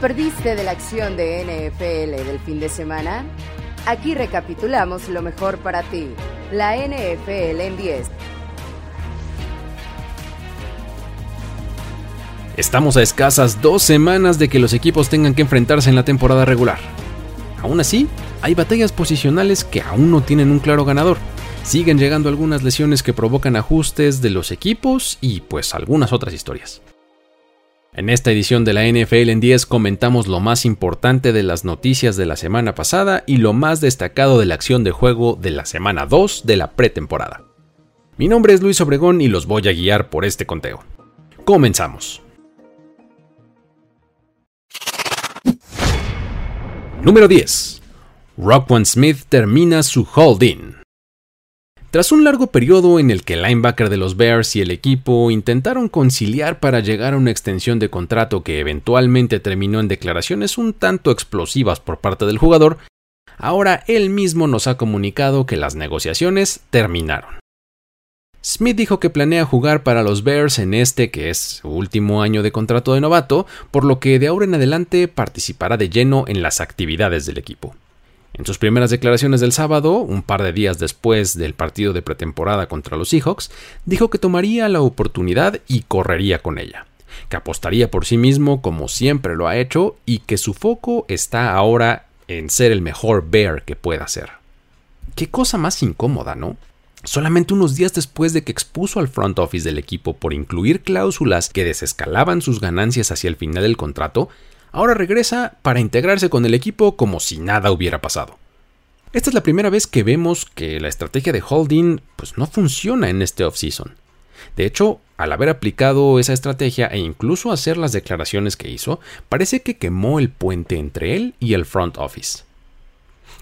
¿Te perdiste de la acción de NFL del fin de semana? Aquí recapitulamos lo mejor para ti. La NFL en 10. Estamos a escasas dos semanas de que los equipos tengan que enfrentarse en la temporada regular. Aún así, hay batallas posicionales que aún no tienen un claro ganador. Siguen llegando algunas lesiones que provocan ajustes de los equipos y pues algunas otras historias. En esta edición de la NFL en 10 comentamos lo más importante de las noticias de la semana pasada y lo más destacado de la acción de juego de la semana 2 de la pretemporada. Mi nombre es Luis Obregón y los voy a guiar por este conteo. Comenzamos. Número 10. Rockwan Smith termina su holding. Tras un largo periodo en el que el linebacker de los Bears y el equipo intentaron conciliar para llegar a una extensión de contrato que eventualmente terminó en declaraciones un tanto explosivas por parte del jugador, ahora él mismo nos ha comunicado que las negociaciones terminaron. Smith dijo que planea jugar para los Bears en este que es su último año de contrato de novato, por lo que de ahora en adelante participará de lleno en las actividades del equipo. En sus primeras declaraciones del sábado, un par de días después del partido de pretemporada contra los Seahawks, dijo que tomaría la oportunidad y correría con ella, que apostaría por sí mismo como siempre lo ha hecho y que su foco está ahora en ser el mejor Bear que pueda ser. Qué cosa más incómoda, ¿no? Solamente unos días después de que expuso al front office del equipo por incluir cláusulas que desescalaban sus ganancias hacia el final del contrato, ahora regresa para integrarse con el equipo como si nada hubiera pasado. Esta es la primera vez que vemos que la estrategia de Holding pues, no funciona en este offseason. De hecho, al haber aplicado esa estrategia e incluso hacer las declaraciones que hizo, parece que quemó el puente entre él y el front office.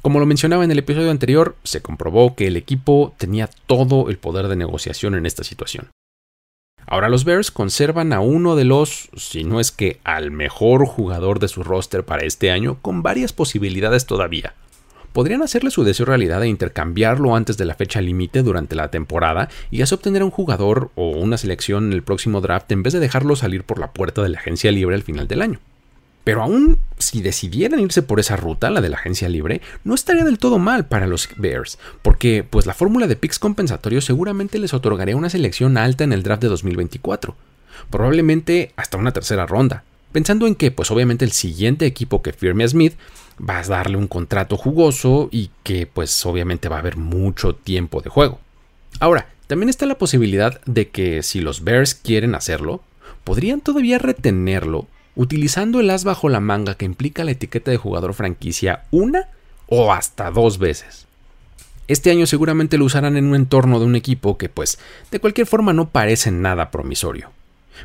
Como lo mencionaba en el episodio anterior, se comprobó que el equipo tenía todo el poder de negociación en esta situación. Ahora los Bears conservan a uno de los, si no es que al mejor jugador de su roster para este año, con varias posibilidades todavía. Podrían hacerle su deseo realidad e intercambiarlo antes de la fecha límite durante la temporada y así obtener un jugador o una selección en el próximo draft en vez de dejarlo salir por la puerta de la agencia libre al final del año. Pero aún si decidieran irse por esa ruta, la de la agencia libre, no estaría del todo mal para los Bears, porque pues la fórmula de picks compensatorios seguramente les otorgaría una selección alta en el draft de 2024, probablemente hasta una tercera ronda, pensando en que pues obviamente el siguiente equipo que firme a Smith va a darle un contrato jugoso y que pues obviamente va a haber mucho tiempo de juego. Ahora, también está la posibilidad de que si los Bears quieren hacerlo, podrían todavía retenerlo utilizando el as bajo la manga que implica la etiqueta de jugador franquicia una o hasta dos veces. Este año seguramente lo usarán en un entorno de un equipo que pues de cualquier forma no parece nada promisorio,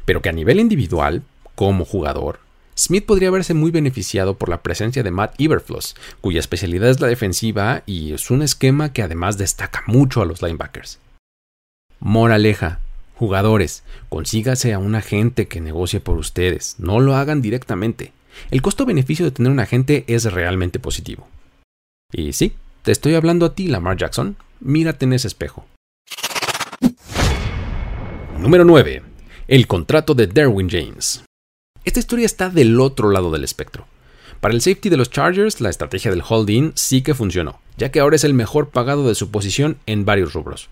pero que a nivel individual, como jugador, Smith podría verse muy beneficiado por la presencia de Matt Iberfloss, cuya especialidad es la defensiva y es un esquema que además destaca mucho a los linebackers. Moraleja, Jugadores, consígase a un agente que negocie por ustedes, no lo hagan directamente. El costo-beneficio de tener un agente es realmente positivo. Y sí, te estoy hablando a ti, Lamar Jackson. Mírate en ese espejo. Número 9. El contrato de Derwin James. Esta historia está del otro lado del espectro. Para el safety de los Chargers, la estrategia del holding sí que funcionó, ya que ahora es el mejor pagado de su posición en varios rubros.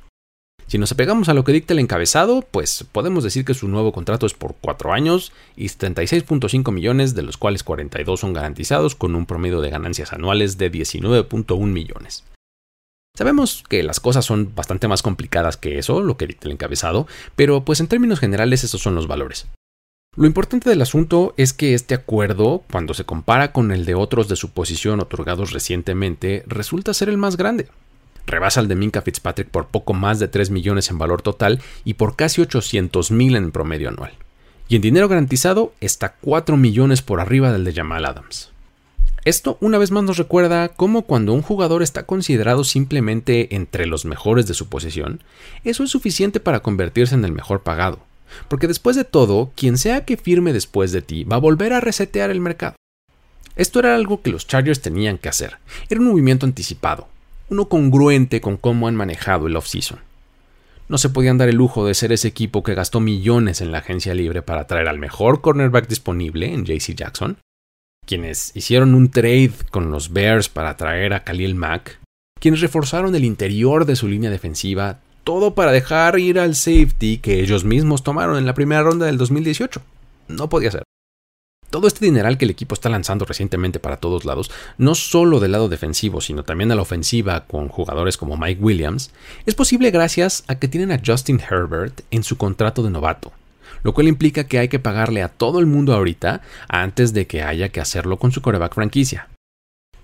Si nos apegamos a lo que dicta el encabezado, pues podemos decir que su nuevo contrato es por 4 años y 36.5 millones, de los cuales 42 son garantizados con un promedio de ganancias anuales de 19.1 millones. Sabemos que las cosas son bastante más complicadas que eso, lo que dicta el encabezado, pero pues en términos generales esos son los valores. Lo importante del asunto es que este acuerdo, cuando se compara con el de otros de su posición otorgados recientemente, resulta ser el más grande. Rebasa al de Minka Fitzpatrick por poco más de 3 millones en valor total y por casi 800 mil en promedio anual. Y en dinero garantizado está 4 millones por arriba del de Jamal Adams. Esto una vez más nos recuerda cómo cuando un jugador está considerado simplemente entre los mejores de su posición, eso es suficiente para convertirse en el mejor pagado. Porque después de todo, quien sea que firme después de ti va a volver a resetear el mercado. Esto era algo que los Chargers tenían que hacer. Era un movimiento anticipado, uno congruente con cómo han manejado el off-season. No se podían dar el lujo de ser ese equipo que gastó millones en la agencia libre para traer al mejor cornerback disponible en JC Jackson, quienes hicieron un trade con los Bears para traer a Khalil Mack, quienes reforzaron el interior de su línea defensiva, todo para dejar ir al safety que ellos mismos tomaron en la primera ronda del 2018. No podía ser. Todo este dineral que el equipo está lanzando recientemente para todos lados, no solo del lado defensivo, sino también a la ofensiva con jugadores como Mike Williams, es posible gracias a que tienen a Justin Herbert en su contrato de novato, lo cual implica que hay que pagarle a todo el mundo ahorita antes de que haya que hacerlo con su coreback franquicia.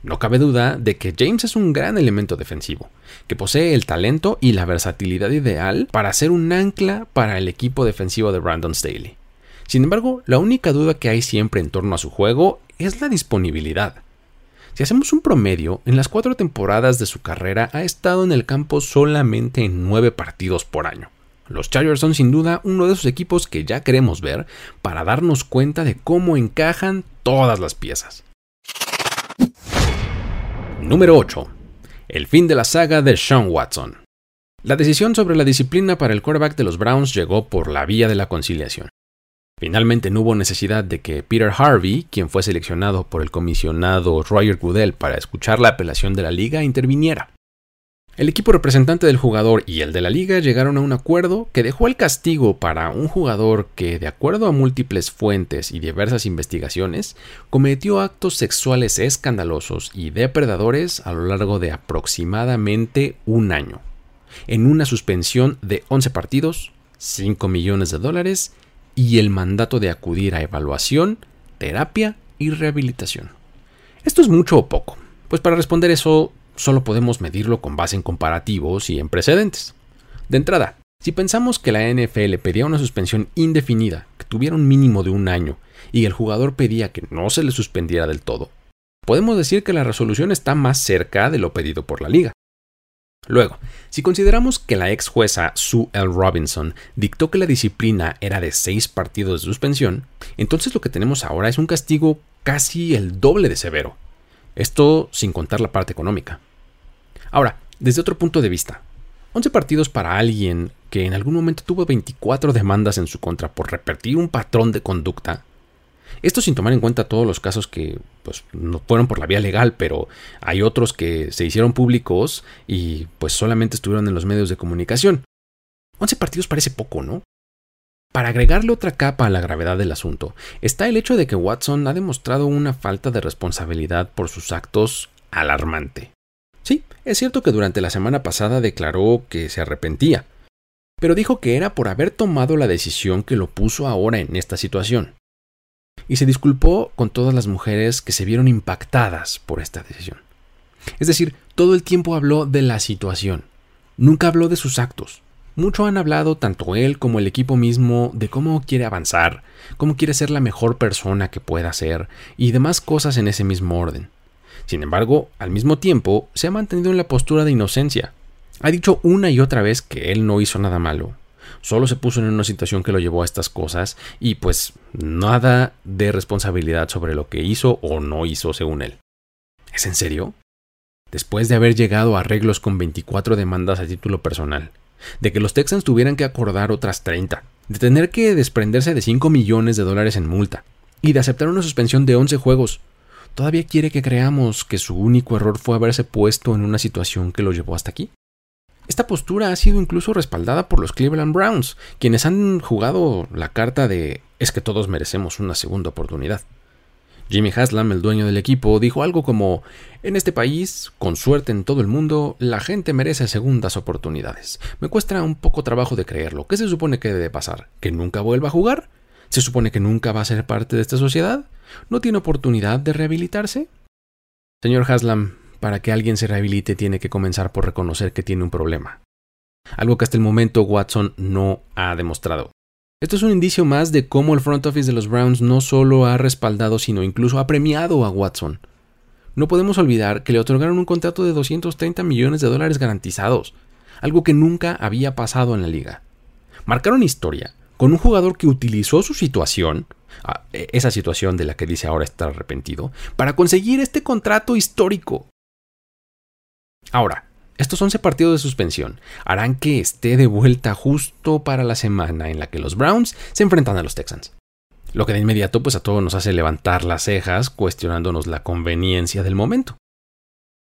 No cabe duda de que James es un gran elemento defensivo, que posee el talento y la versatilidad ideal para ser un ancla para el equipo defensivo de Brandon Staley. Sin embargo, la única duda que hay siempre en torno a su juego es la disponibilidad. Si hacemos un promedio, en las cuatro temporadas de su carrera ha estado en el campo solamente en nueve partidos por año. Los Chargers son sin duda uno de esos equipos que ya queremos ver para darnos cuenta de cómo encajan todas las piezas. Número 8. El fin de la saga de Sean Watson. La decisión sobre la disciplina para el quarterback de los Browns llegó por la vía de la conciliación. Finalmente no hubo necesidad de que Peter Harvey, quien fue seleccionado por el comisionado Roger Goodell para escuchar la apelación de la liga, interviniera. El equipo representante del jugador y el de la liga llegaron a un acuerdo que dejó el castigo para un jugador que, de acuerdo a múltiples fuentes y diversas investigaciones, cometió actos sexuales escandalosos y depredadores a lo largo de aproximadamente un año, en una suspensión de 11 partidos, 5 millones de dólares y el mandato de acudir a evaluación, terapia y rehabilitación. ¿Esto es mucho o poco? Pues para responder eso solo podemos medirlo con base en comparativos y en precedentes. De entrada, si pensamos que la NFL pedía una suspensión indefinida, que tuviera un mínimo de un año, y el jugador pedía que no se le suspendiera del todo, podemos decir que la resolución está más cerca de lo pedido por la liga. Luego, si consideramos que la ex jueza Sue L. Robinson dictó que la disciplina era de seis partidos de suspensión, entonces lo que tenemos ahora es un castigo casi el doble de severo. Esto sin contar la parte económica. Ahora, desde otro punto de vista, 11 partidos para alguien que en algún momento tuvo 24 demandas en su contra por repetir un patrón de conducta esto sin tomar en cuenta todos los casos que pues, no fueron por la vía legal, pero hay otros que se hicieron públicos y pues solamente estuvieron en los medios de comunicación. 11 partidos parece poco, ¿no? Para agregarle otra capa a la gravedad del asunto, está el hecho de que Watson ha demostrado una falta de responsabilidad por sus actos alarmante. Sí, es cierto que durante la semana pasada declaró que se arrepentía, pero dijo que era por haber tomado la decisión que lo puso ahora en esta situación y se disculpó con todas las mujeres que se vieron impactadas por esta decisión. Es decir, todo el tiempo habló de la situación, nunca habló de sus actos. Mucho han hablado, tanto él como el equipo mismo, de cómo quiere avanzar, cómo quiere ser la mejor persona que pueda ser y demás cosas en ese mismo orden. Sin embargo, al mismo tiempo, se ha mantenido en la postura de inocencia. Ha dicho una y otra vez que él no hizo nada malo, solo se puso en una situación que lo llevó a estas cosas y pues nada de responsabilidad sobre lo que hizo o no hizo según él. ¿Es en serio? Después de haber llegado a arreglos con 24 demandas a título personal, de que los Texans tuvieran que acordar otras 30, de tener que desprenderse de 5 millones de dólares en multa y de aceptar una suspensión de 11 juegos, ¿todavía quiere que creamos que su único error fue haberse puesto en una situación que lo llevó hasta aquí? Esta postura ha sido incluso respaldada por los Cleveland Browns, quienes han jugado la carta de es que todos merecemos una segunda oportunidad. Jimmy Haslam, el dueño del equipo, dijo algo como En este país, con suerte en todo el mundo, la gente merece segundas oportunidades. Me cuesta un poco trabajo de creerlo. ¿Qué se supone que debe pasar? ¿Que nunca vuelva a jugar? ¿Se supone que nunca va a ser parte de esta sociedad? ¿No tiene oportunidad de rehabilitarse? Señor Haslam, para que alguien se rehabilite tiene que comenzar por reconocer que tiene un problema. Algo que hasta el momento Watson no ha demostrado. Esto es un indicio más de cómo el front office de los Browns no solo ha respaldado, sino incluso ha premiado a Watson. No podemos olvidar que le otorgaron un contrato de 230 millones de dólares garantizados, algo que nunca había pasado en la liga. Marcaron historia con un jugador que utilizó su situación, e, esa situación de la que dice ahora estar arrepentido, para conseguir este contrato histórico. Ahora, estos 11 partidos de suspensión harán que esté de vuelta justo para la semana en la que los Browns se enfrentan a los Texans. Lo que de inmediato pues a todos nos hace levantar las cejas cuestionándonos la conveniencia del momento.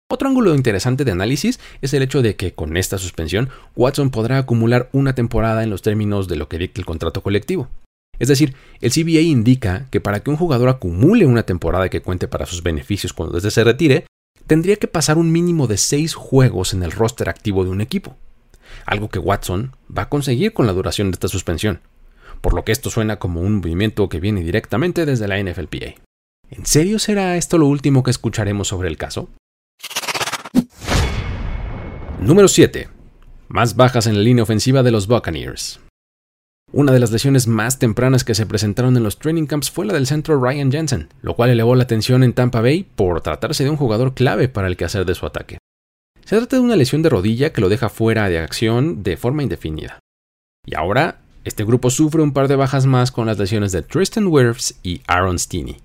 Otro ángulo interesante de análisis es el hecho de que con esta suspensión Watson podrá acumular una temporada en los términos de lo que dicta el contrato colectivo. Es decir, el CBA indica que para que un jugador acumule una temporada que cuente para sus beneficios cuando desde se retire, tendría que pasar un mínimo de seis juegos en el roster activo de un equipo, algo que Watson va a conseguir con la duración de esta suspensión, por lo que esto suena como un movimiento que viene directamente desde la NFLPA. ¿En serio será esto lo último que escucharemos sobre el caso? Número 7. Más bajas en la línea ofensiva de los Buccaneers. Una de las lesiones más tempranas que se presentaron en los training camps fue la del centro Ryan Jensen, lo cual elevó la atención en Tampa Bay por tratarse de un jugador clave para el quehacer de su ataque. Se trata de una lesión de rodilla que lo deja fuera de acción de forma indefinida. Y ahora, este grupo sufre un par de bajas más con las lesiones de Tristan Wirfs y Aaron Steeney.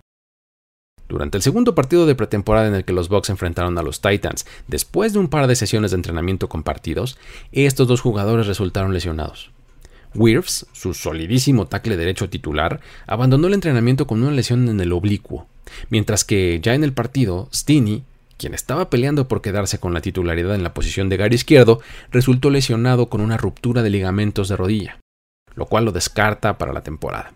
Durante el segundo partido de pretemporada en el que los Bucks enfrentaron a los Titans, después de un par de sesiones de entrenamiento compartidos, estos dos jugadores resultaron lesionados. Wirfs, su solidísimo tackle derecho titular, abandonó el entrenamiento con una lesión en el oblicuo, mientras que ya en el partido, Steeney, quien estaba peleando por quedarse con la titularidad en la posición de gar izquierdo, resultó lesionado con una ruptura de ligamentos de rodilla, lo cual lo descarta para la temporada.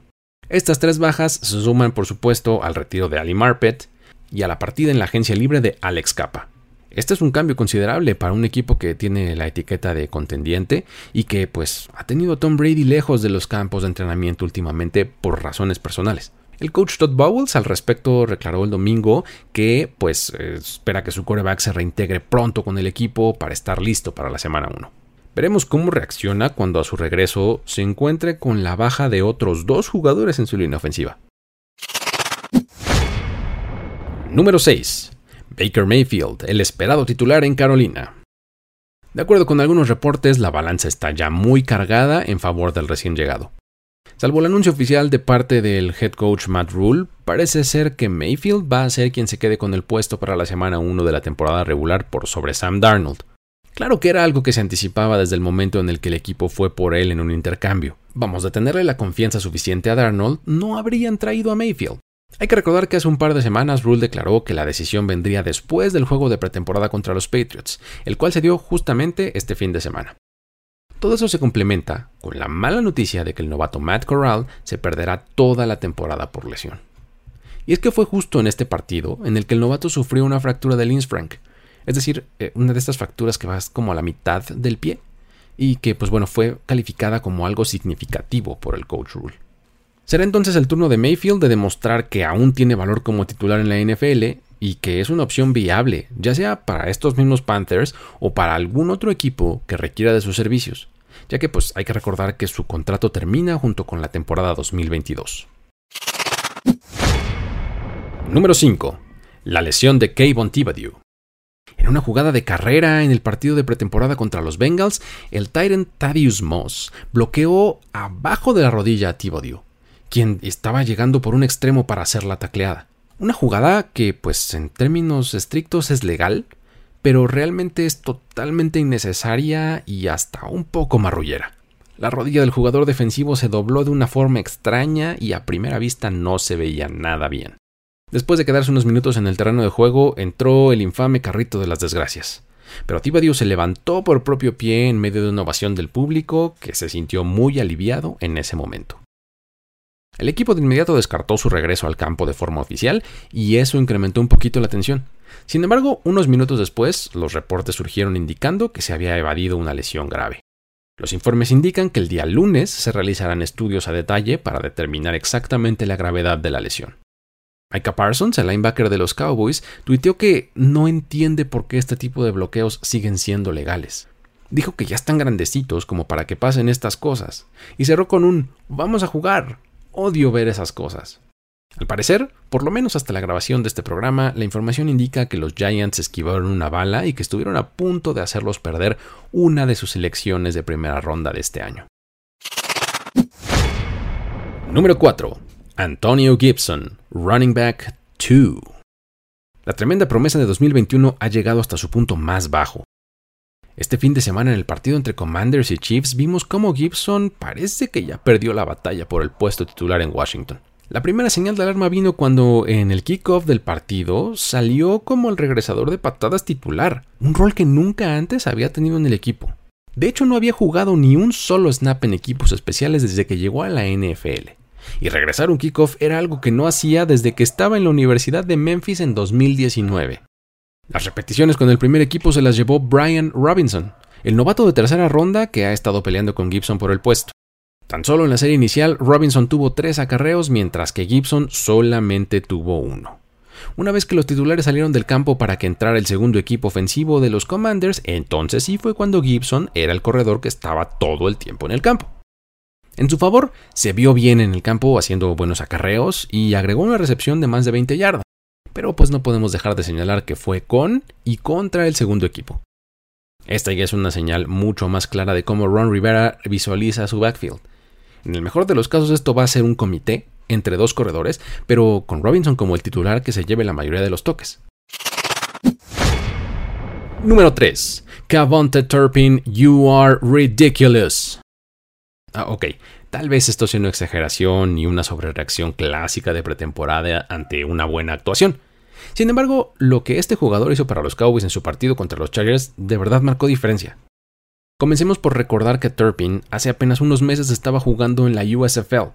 Estas tres bajas se suman, por supuesto, al retiro de Ali Marpet y a la partida en la agencia libre de Alex Capa. Este es un cambio considerable para un equipo que tiene la etiqueta de contendiente y que pues ha tenido a Tom Brady lejos de los campos de entrenamiento últimamente por razones personales. El coach Todd Bowles al respecto declaró el domingo que pues espera que su coreback se reintegre pronto con el equipo para estar listo para la semana 1. Veremos cómo reacciona cuando a su regreso se encuentre con la baja de otros dos jugadores en su línea ofensiva. Número 6. Baker Mayfield, el esperado titular en Carolina. De acuerdo con algunos reportes, la balanza está ya muy cargada en favor del recién llegado. Salvo el anuncio oficial de parte del head coach Matt Rule, parece ser que Mayfield va a ser quien se quede con el puesto para la semana 1 de la temporada regular por sobre Sam Darnold. Claro que era algo que se anticipaba desde el momento en el que el equipo fue por él en un intercambio. Vamos, de tenerle la confianza suficiente a Darnold, no habrían traído a Mayfield. Hay que recordar que hace un par de semanas Rule declaró que la decisión vendría después del juego de pretemporada contra los Patriots, el cual se dio justamente este fin de semana. Todo eso se complementa con la mala noticia de que el novato Matt Corral se perderá toda la temporada por lesión. Y es que fue justo en este partido en el que el novato sufrió una fractura del Frank, es decir, eh, una de estas fracturas que va como a la mitad del pie y que pues bueno fue calificada como algo significativo por el coach Rule. Será entonces el turno de Mayfield de demostrar que aún tiene valor como titular en la NFL y que es una opción viable, ya sea para estos mismos Panthers o para algún otro equipo que requiera de sus servicios, ya que pues hay que recordar que su contrato termina junto con la temporada 2022. Número 5. La lesión de Kayvon Thibodeau. En una jugada de carrera en el partido de pretemporada contra los Bengals, el Tyrant Thaddeus Moss bloqueó abajo de la rodilla a Thibodeau, quien estaba llegando por un extremo para hacer la tacleada. Una jugada que, pues en términos estrictos es legal, pero realmente es totalmente innecesaria y hasta un poco marrullera. La rodilla del jugador defensivo se dobló de una forma extraña y a primera vista no se veía nada bien. Después de quedarse unos minutos en el terreno de juego, entró el infame carrito de las desgracias. Pero Tibadio se levantó por propio pie en medio de una ovación del público que se sintió muy aliviado en ese momento. El equipo de inmediato descartó su regreso al campo de forma oficial y eso incrementó un poquito la tensión. Sin embargo, unos minutos después, los reportes surgieron indicando que se había evadido una lesión grave. Los informes indican que el día lunes se realizarán estudios a detalle para determinar exactamente la gravedad de la lesión. Micah Parsons, el linebacker de los Cowboys, tuiteó que no entiende por qué este tipo de bloqueos siguen siendo legales. Dijo que ya están grandecitos como para que pasen estas cosas, y cerró con un vamos a jugar, Odio ver esas cosas. Al parecer, por lo menos hasta la grabación de este programa, la información indica que los Giants esquivaron una bala y que estuvieron a punto de hacerlos perder una de sus elecciones de primera ronda de este año. Número 4. Antonio Gibson, running back 2. La tremenda promesa de 2021 ha llegado hasta su punto más bajo. Este fin de semana en el partido entre Commanders y Chiefs vimos cómo Gibson parece que ya perdió la batalla por el puesto titular en Washington. La primera señal de alarma vino cuando en el kickoff del partido salió como el regresador de patadas titular, un rol que nunca antes había tenido en el equipo. De hecho, no había jugado ni un solo snap en equipos especiales desde que llegó a la NFL. Y regresar un kickoff era algo que no hacía desde que estaba en la Universidad de Memphis en 2019. Las repeticiones con el primer equipo se las llevó Brian Robinson, el novato de tercera ronda que ha estado peleando con Gibson por el puesto. Tan solo en la serie inicial, Robinson tuvo tres acarreos, mientras que Gibson solamente tuvo uno. Una vez que los titulares salieron del campo para que entrara el segundo equipo ofensivo de los Commanders, entonces sí fue cuando Gibson era el corredor que estaba todo el tiempo en el campo. En su favor, se vio bien en el campo haciendo buenos acarreos y agregó una recepción de más de 20 yardas. Pero pues no podemos dejar de señalar que fue con y contra el segundo equipo. Esta ya es una señal mucho más clara de cómo Ron Rivera visualiza su backfield. En el mejor de los casos esto va a ser un comité entre dos corredores, pero con Robinson como el titular que se lleve la mayoría de los toques. Número 3. Cavonte Turpin, you are ridiculous. Ah, ok, tal vez esto sea una exageración y una sobrereacción clásica de pretemporada ante una buena actuación. Sin embargo, lo que este jugador hizo para los Cowboys en su partido contra los Chargers de verdad marcó diferencia. Comencemos por recordar que Turpin hace apenas unos meses estaba jugando en la USFL.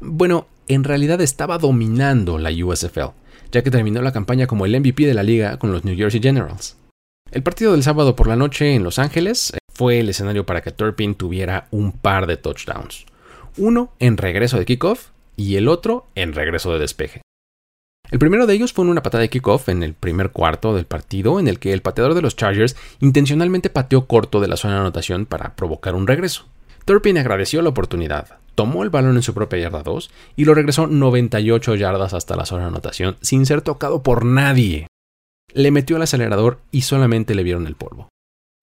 Bueno, en realidad estaba dominando la USFL, ya que terminó la campaña como el MVP de la liga con los New Jersey Generals. El partido del sábado por la noche en Los Ángeles fue el escenario para que Turpin tuviera un par de touchdowns. Uno en regreso de kickoff y el otro en regreso de despeje. El primero de ellos fue una patada de kickoff en el primer cuarto del partido, en el que el pateador de los Chargers intencionalmente pateó corto de la zona de anotación para provocar un regreso. Turpin agradeció la oportunidad, tomó el balón en su propia yarda 2 y lo regresó 98 yardas hasta la zona de anotación sin ser tocado por nadie. Le metió el acelerador y solamente le vieron el polvo.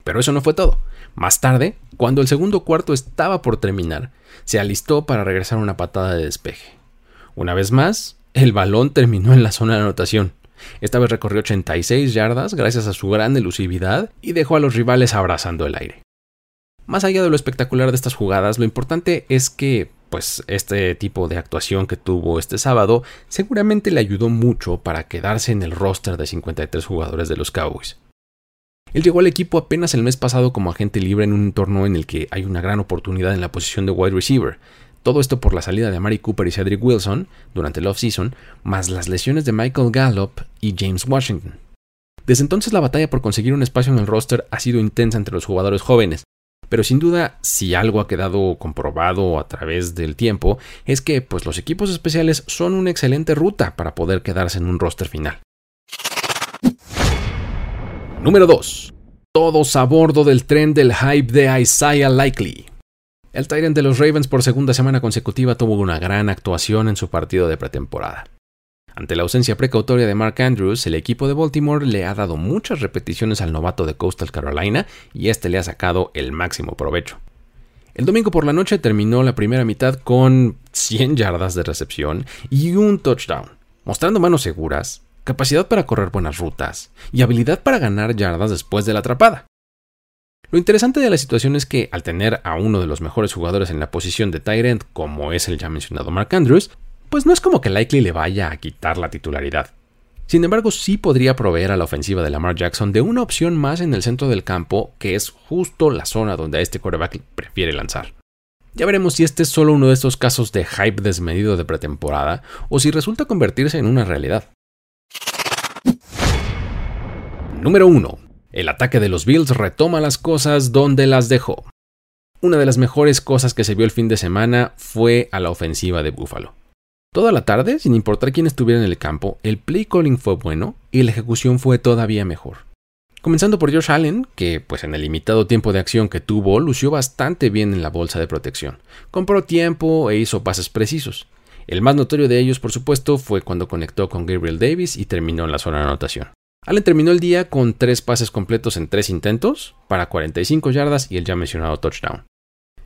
Pero eso no fue todo. Más tarde, cuando el segundo cuarto estaba por terminar, se alistó para regresar una patada de despeje. Una vez más, el balón terminó en la zona de anotación. Esta vez recorrió 86 yardas gracias a su gran elusividad y dejó a los rivales abrazando el aire. Más allá de lo espectacular de estas jugadas, lo importante es que, pues, este tipo de actuación que tuvo este sábado seguramente le ayudó mucho para quedarse en el roster de 53 jugadores de los Cowboys. Él llegó al equipo apenas el mes pasado como agente libre en un entorno en el que hay una gran oportunidad en la posición de wide receiver, todo esto por la salida de Mari Cooper y Cedric Wilson durante el off-season, más las lesiones de Michael Gallup y James Washington. Desde entonces la batalla por conseguir un espacio en el roster ha sido intensa entre los jugadores jóvenes, pero sin duda, si algo ha quedado comprobado a través del tiempo, es que pues, los equipos especiales son una excelente ruta para poder quedarse en un roster final. Número 2. Todos a bordo del tren del hype de Isaiah Likely. El Tyrant de los Ravens por segunda semana consecutiva tuvo una gran actuación en su partido de pretemporada. Ante la ausencia precautoria de Mark Andrews, el equipo de Baltimore le ha dado muchas repeticiones al novato de Coastal Carolina y este le ha sacado el máximo provecho. El domingo por la noche terminó la primera mitad con 100 yardas de recepción y un touchdown, mostrando manos seguras, capacidad para correr buenas rutas y habilidad para ganar yardas después de la atrapada. Lo interesante de la situación es que al tener a uno de los mejores jugadores en la posición de Tyrant, como es el ya mencionado Mark Andrews, pues no es como que Likely le vaya a quitar la titularidad. Sin embargo, sí podría proveer a la ofensiva de Lamar Jackson de una opción más en el centro del campo, que es justo la zona donde a este quarterback prefiere lanzar. Ya veremos si este es solo uno de estos casos de hype desmedido de pretemporada o si resulta convertirse en una realidad. Número 1. El ataque de los Bills retoma las cosas donde las dejó. Una de las mejores cosas que se vio el fin de semana fue a la ofensiva de Buffalo. Toda la tarde, sin importar quién estuviera en el campo, el play calling fue bueno y la ejecución fue todavía mejor. Comenzando por Josh Allen, que pues en el limitado tiempo de acción que tuvo lució bastante bien en la bolsa de protección. Compró tiempo e hizo pases precisos. El más notorio de ellos, por supuesto, fue cuando conectó con Gabriel Davis y terminó en la zona de anotación. Allen terminó el día con tres pases completos en tres intentos para 45 yardas y el ya mencionado touchdown.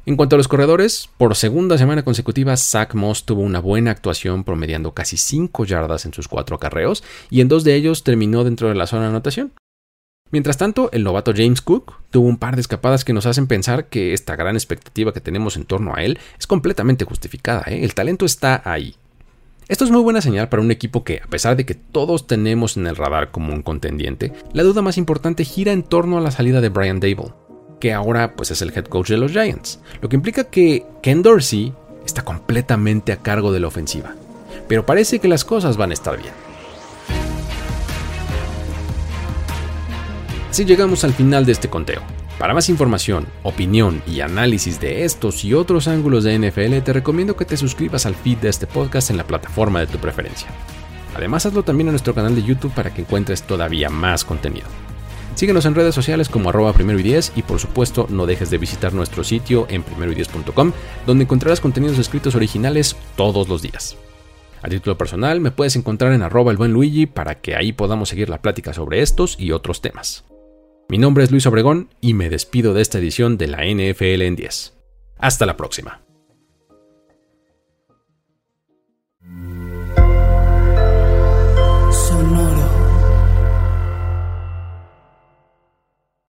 En cuanto a los corredores, por segunda semana consecutiva, Zach Moss tuvo una buena actuación promediando casi 5 yardas en sus cuatro acarreos y en dos de ellos terminó dentro de la zona de anotación. Mientras tanto, el novato James Cook tuvo un par de escapadas que nos hacen pensar que esta gran expectativa que tenemos en torno a él es completamente justificada. ¿eh? El talento está ahí. Esto es muy buena señal para un equipo que, a pesar de que todos tenemos en el radar como un contendiente, la duda más importante gira en torno a la salida de Brian Dable, que ahora pues es el head coach de los Giants, lo que implica que Ken Dorsey está completamente a cargo de la ofensiva. Pero parece que las cosas van a estar bien. Así llegamos al final de este conteo. Para más información, opinión y análisis de estos y otros ángulos de NFL, te recomiendo que te suscribas al feed de este podcast en la plataforma de tu preferencia. Además, hazlo también en nuestro canal de YouTube para que encuentres todavía más contenido. Síguenos en redes sociales como arroba primero y diez y por supuesto no dejes de visitar nuestro sitio en primeroy10.com donde encontrarás contenidos escritos originales todos los días. A título personal me puedes encontrar en arroba el buen Luigi para que ahí podamos seguir la plática sobre estos y otros temas. Mi nombre es Luis Obregón y me despido de esta edición de la NFL en 10. Hasta la próxima.